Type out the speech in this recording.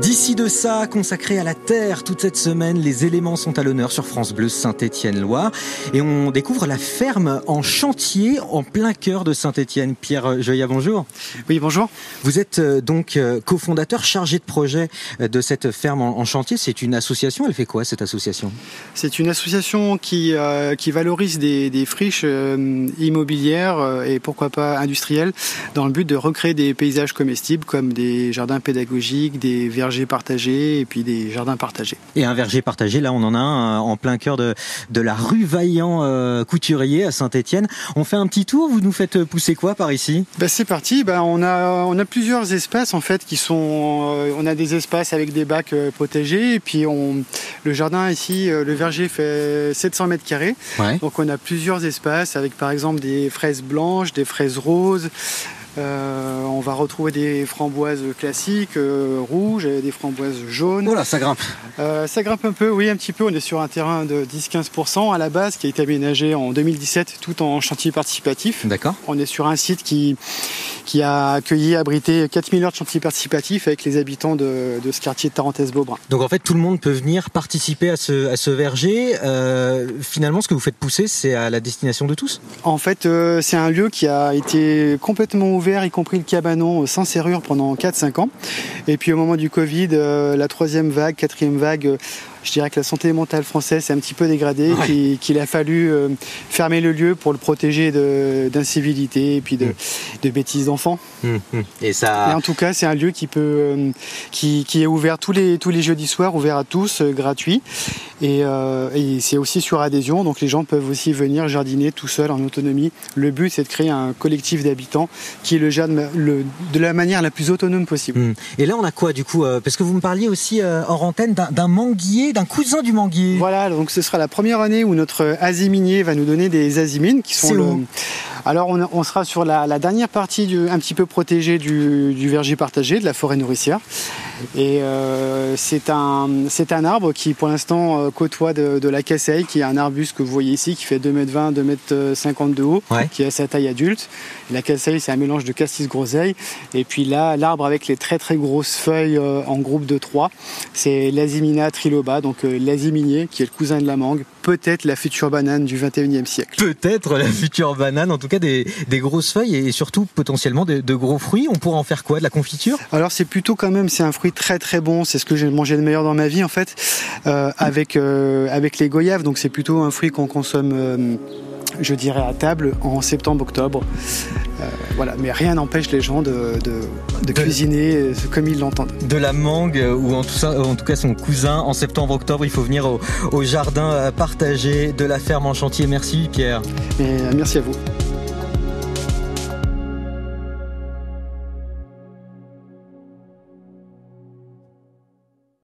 D'ici de ça, consacré à la terre, toute cette semaine, les éléments sont à l'honneur sur France Bleu Saint-Étienne-Loire. Et on découvre la ferme en chantier en plein cœur de Saint-Étienne. Pierre Joya, bonjour. Oui, bonjour. Vous êtes euh, donc euh, cofondateur chargé de projet euh, de cette ferme en chantier. C'est une association. Elle fait quoi cette association? C'est une association qui, qui valorise des, des friches immobilières et pourquoi pas industrielles dans le but de recréer des paysages comestibles comme des jardins pédagogiques, des vergers partagés et puis des jardins partagés. Et un verger partagé, là on en a un euh, en plein cœur de, de la rue Vaillant euh, Couturier à Saint-Étienne. On fait un petit tour, vous nous faites pousser quoi par ici? Ben, C'est parti, ben, on, a, on a plusieurs espaces en fait qui sont... Euh, on a des espaces avec des bacs protégés et puis on, le jardin ici, le verger fait 700 mètres carrés. Donc on a plusieurs espaces avec par exemple des fraises blanches, des fraises roses, euh, on va retrouver des framboises classiques, euh, rouges, des framboises jaunes. Voilà, ça grimpe. Euh, ça grimpe un peu, oui, un petit peu. On est sur un terrain de 10-15% à la base qui a été aménagé en 2017 tout en chantier participatif. D'accord. On est sur un site qui, qui a accueilli, abrité 4000 heures de chantier participatif avec les habitants de, ce quartier de Tarentaise-Beaubrun. Donc en fait, tout le monde peut venir participer à ce, à ce verger. finalement, ce que vous faites pousser, c'est à la destination de tous? En fait, c'est un lieu qui a été complètement ouvert y compris le cabanon, euh, sans serrure pendant 4-5 ans. Et puis au moment du Covid, euh, la troisième vague, quatrième vague, euh, je dirais que la santé mentale française s'est un petit peu dégradée, qu'il a fallu fermer le lieu pour le protéger d'incivilité et puis de, mm. bêtises d'enfants. Mm, mm. Et ça. en tout cas, c'est un lieu qui peut, euh, qui, est ouvert tous les tous les jeudis soirs, ouvert à tous, euh, gratuit. Et, c'est aussi sur adhésion, donc les gens peuvent aussi venir jardiner tout seul en autonomie. Le but, c'est de créer un collectif d'habitants qui le jardine de la manière la plus autonome possible. Et là, on a quoi du coup Parce que vous me parliez aussi en antenne d'un manguier d'un cousin du manguier. Voilà, donc ce sera la première année où notre aziminier va nous donner des azimines qui sont le... Alors on, sera sur la, dernière partie du, un petit peu protégée du, verger partagé, de la forêt nourricière. Et euh, c'est un, un arbre qui pour l'instant euh, côtoie de, la casseille, qui est un arbuste que vous voyez ici, qui fait 2m20, 2m50 de haut, qui a sa taille adulte. La casseille, c'est un mélange de cassis groseille. Et puis là, l'arbre avec les très très grosses feuilles euh, en groupe de trois, c'est l'Azimina triloba, donc l'aziminier, qui est le cousin de la mangue, peut-être la future banane du 21e siècle. Peut-être la future banane, en tout cas des, grosses feuilles et surtout potentiellement de, gros fruits. On pourra en faire quoi? De la confiture? Alors c'est plutôt quand même, c'est un fruit très très bon. C'est ce que j'ai mangé de meilleur dans ma vie en fait, euh, avec euh, avec les goyaves. Donc c'est plutôt un fruit qu'on consomme. Euh, je dirais à table en septembre-octobre. voilà, mais rien n'empêche les gens de, cuisiner comme ils l'entendent. De la mangue ou en tout, en tout cas son cousin en septembre-octobre, il faut venir au, au, jardin partagé de la ferme en chantier. Merci Pierre. Et merci à vous.